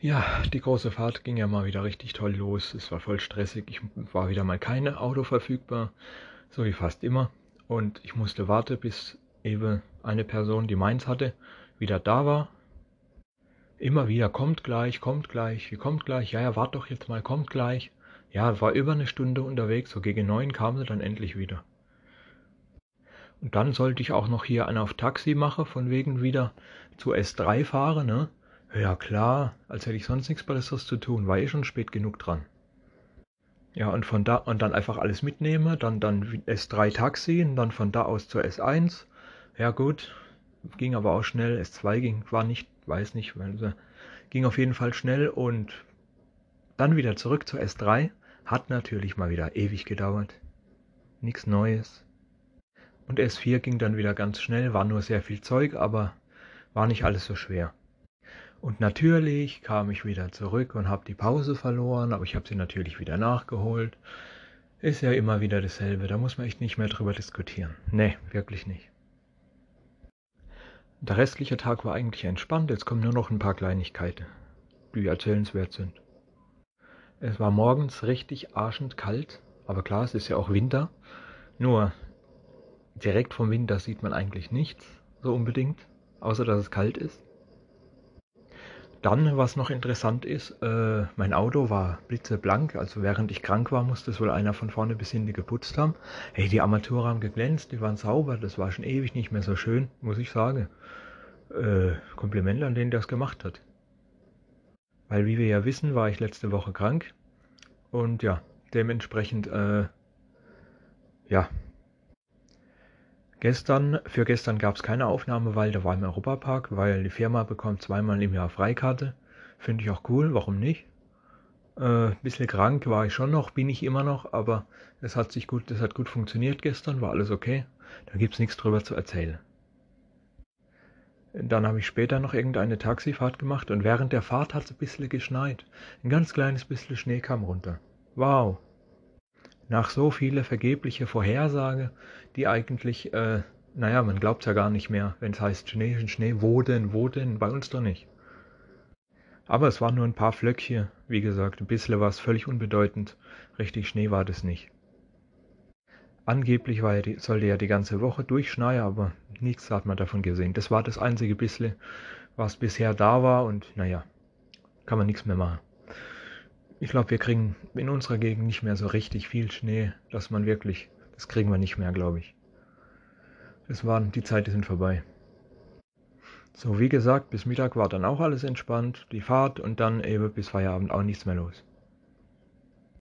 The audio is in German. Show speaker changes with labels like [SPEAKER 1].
[SPEAKER 1] Ja, die große Fahrt ging ja mal wieder richtig toll los. Es war voll stressig. Ich war wieder mal keine Auto verfügbar, so wie fast immer. Und ich musste warten, bis eben eine Person, die meins hatte, wieder da war. Immer wieder, kommt gleich, kommt gleich, wie kommt gleich, ja, ja, wart doch jetzt mal, kommt gleich. Ja, war über eine Stunde unterwegs, so gegen neun kam sie dann endlich wieder. Und dann sollte ich auch noch hier einen auf Taxi machen, von wegen wieder zu S3 fahren, ne? Ja klar, als hätte ich sonst nichts Besseres zu tun, war eh schon spät genug dran. Ja, und von da und dann einfach alles mitnehmen, dann, dann S3 Taxi und dann von da aus zur S1. Ja gut, ging aber auch schnell. S2 ging, war nicht, weiß nicht, ging auf jeden Fall schnell und dann wieder zurück zur S3. Hat natürlich mal wieder ewig gedauert. Nichts Neues. Und S4 ging dann wieder ganz schnell, war nur sehr viel Zeug, aber war nicht alles so schwer. Und natürlich kam ich wieder zurück und habe die Pause verloren, aber ich habe sie natürlich wieder nachgeholt. Ist ja immer wieder dasselbe, da muss man echt nicht mehr drüber diskutieren. Nee, wirklich nicht. Der restliche Tag war eigentlich entspannt, jetzt kommen nur noch ein paar Kleinigkeiten, die erzählenswert sind. Es war morgens richtig arschend kalt, aber klar, es ist ja auch Winter. Nur direkt vom Winter sieht man eigentlich nichts, so unbedingt, außer dass es kalt ist. Dann, was noch interessant ist, äh, mein Auto war blitzeblank, also während ich krank war, musste es wohl einer von vorne bis hinten geputzt haben. Hey, die Armaturen haben geglänzt, die waren sauber, das war schon ewig nicht mehr so schön, muss ich sagen. Äh, Kompliment an den, der es gemacht hat. Weil, wie wir ja wissen, war ich letzte Woche krank und ja, dementsprechend, äh, ja, Gestern, für gestern gab es keine Aufnahme, weil da war im Europapark, weil die Firma bekommt zweimal im Jahr Freikarte. Finde ich auch cool, warum nicht? Äh, bisschen krank war ich schon noch, bin ich immer noch, aber es hat sich gut, es hat gut funktioniert gestern, war alles okay. Da gibt es nichts drüber zu erzählen. Dann habe ich später noch irgendeine Taxifahrt gemacht und während der Fahrt hat es ein bisschen geschneit. Ein ganz kleines bisschen Schnee kam runter. Wow, nach so viele vergebliche Vorhersage, die eigentlich, äh, naja, man glaubt ja gar nicht mehr, wenn es heißt Schnee, Schnee, wo denn, wo denn, bei uns doch nicht. Aber es waren nur ein paar Flöckchen, wie gesagt, ein bisschen was völlig unbedeutend. Richtig Schnee war das nicht. Angeblich war ja die, sollte ja die ganze Woche durchschneien, aber nichts hat man davon gesehen. Das war das einzige bisschen, was bisher da war und naja, kann man nichts mehr machen. Ich glaube, wir kriegen in unserer Gegend nicht mehr so richtig viel Schnee, dass man wirklich, das kriegen wir nicht mehr, glaube ich. Das waren, die Zeiten sind vorbei. So, wie gesagt, bis Mittag war dann auch alles entspannt, die Fahrt und dann eben bis Feierabend auch nichts mehr los.